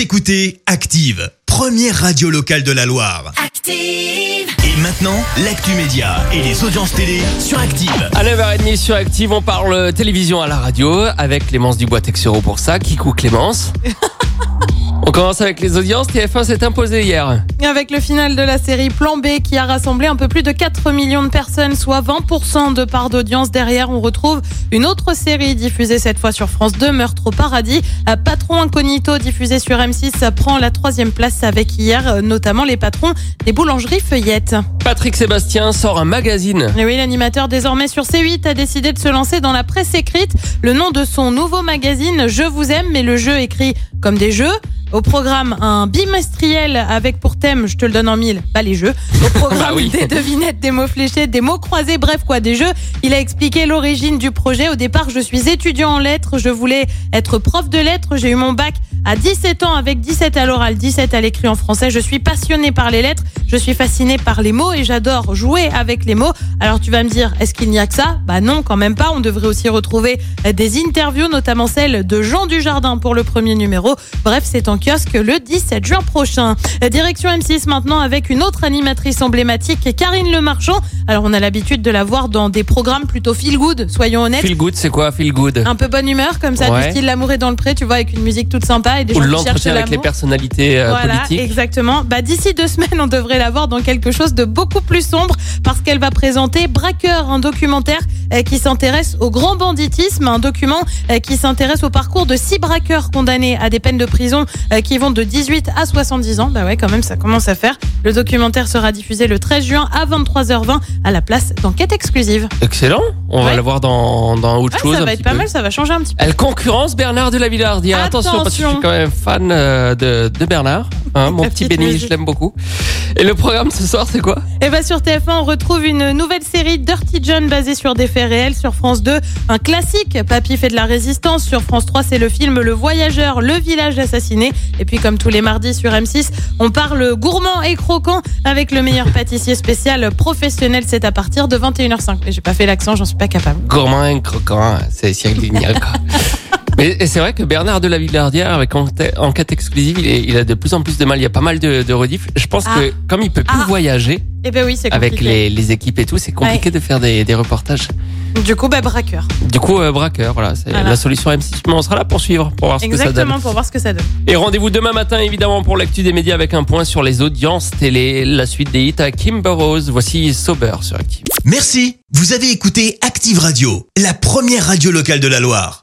Vous écoutez Active, première radio locale de la Loire. Active. Et maintenant, l'actu média et les audiences télé sur Active. À 9h30 sur Active, on parle télévision à la radio avec Clémence Dubois-Texero pour ça. Kikou Clémence. On commence avec les audiences. TF1 s'est imposé hier. Avec le final de la série Plan B qui a rassemblé un peu plus de 4 millions de personnes, soit 20% de part d'audience. Derrière, on retrouve une autre série diffusée cette fois sur France 2, Meurtre au paradis. Patron incognito diffusé sur M6 prend la troisième place avec hier euh, notamment les patrons des boulangeries feuillettes. Patrick Sébastien sort un magazine. Et oui, l'animateur désormais sur C8 a décidé de se lancer dans la presse écrite. Le nom de son nouveau magazine, Je vous aime, mais le jeu écrit comme des jeux. Au programme, un bimestriel avec pour thème, je te le donne en mille, pas les jeux. Au programme, Bah oui. des devinettes, des mots fléchés, des mots croisés, bref quoi, des jeux. Il a expliqué l'origine du projet. Au départ, je suis étudiant en lettres, je voulais être prof de lettres. J'ai eu mon bac à 17 ans avec 17 à l'oral, 17 à l'écrit en français. Je suis passionné par les lettres, je suis fasciné par les mots et j'adore jouer avec les mots. Alors tu vas me dire, est-ce qu'il n'y a que ça? Bah non, quand même pas. On devrait aussi retrouver euh, des interviews, notamment celle de Jean Dujardin pour le premier numéro. Bref, c'est en kiosque le 17 juin prochain. Euh, Direction M6 maintenant avec une autre animatrice emblématique, Karine Le Marchand. Alors on a l'habitude de la voir dans des programmes plutôt feel good, soyons honnêtes. Feel good, c'est quoi Feel good? Un peu bonne humeur comme ça, Ouais. du style l'amour est dans le pré, tu vois, avec une musique toute sympa et des Ou gens qui cherchent avec les personnalités euh, Voilà, politiques. exactement. Bah, d'ici deux semaines, on devrait la voir dans quelque chose de beaucoup plus sombre parce qu'elle va présenter Braqueur, un documentaire euh, qui s'intéresse au grand banditisme, un document euh, qui s'intéresse au parcours de six braqueurs condamnés à des peines de prison qui vont de 18 à 70 ans. Bah ouais, quand même, ça commence à faire. Le documentaire sera diffusé le 13 juin à 23h20 à la place d'enquête exclusive. Excellent. On va la voir dans, dans autre Ouais, chose. ça va être pas peu. mal, ça va changer un petit peu. Elle concurrence Bernard de la Villardière. Attention, parce que je suis Attention. quand même fan euh, de, de Bernard. Hein, mon petit musique. je l'aime beaucoup. Et le programme ce soir, c'est quoi? Et bah sur TF1, on retrouve une nouvelle série Dirty John basée sur des faits réels. Sur France 2, un classique, Papy fait de la résistance. Sur France 3, c'est le film Le Voyageur, le village assassiné. Et puis comme tous les mardis sur M6, on parle gourmand et croquant avec le meilleur pâtissier spécial professionnel. C'est à partir de 21h05. Mais j'ai pas fait l'accent, j'en suis pas capable. Gourmand et croquant, c'est Cyril Lignac. et c'est vrai que Bernard de la Villardière, avec enquête, enquête exclusive, il, est- il a de plus en plus de mal. Il y a pas mal de, de rediffs. Je pense Ah. que comme il peut plus Ah. voyager Et ben oui, c'est avec compliqué. les, les équipes et tout, c'est compliqué de faire des, des reportages. Du coup, bah braqueur. Du coup, euh, braqueur, voilà, c'est Voilà. la solution M6. Mais on sera là pour suivre, pour voir ce que ça donne. Exactement, pour voir ce que ça donne. Et rendez-vous demain matin, évidemment, pour l'actu des médias avec un point sur les audiences télé, la suite des hits à Kimber Rose. Voici Sober sur Active. Merci. Vous avez écouté Active Radio, la première radio locale de la Loire.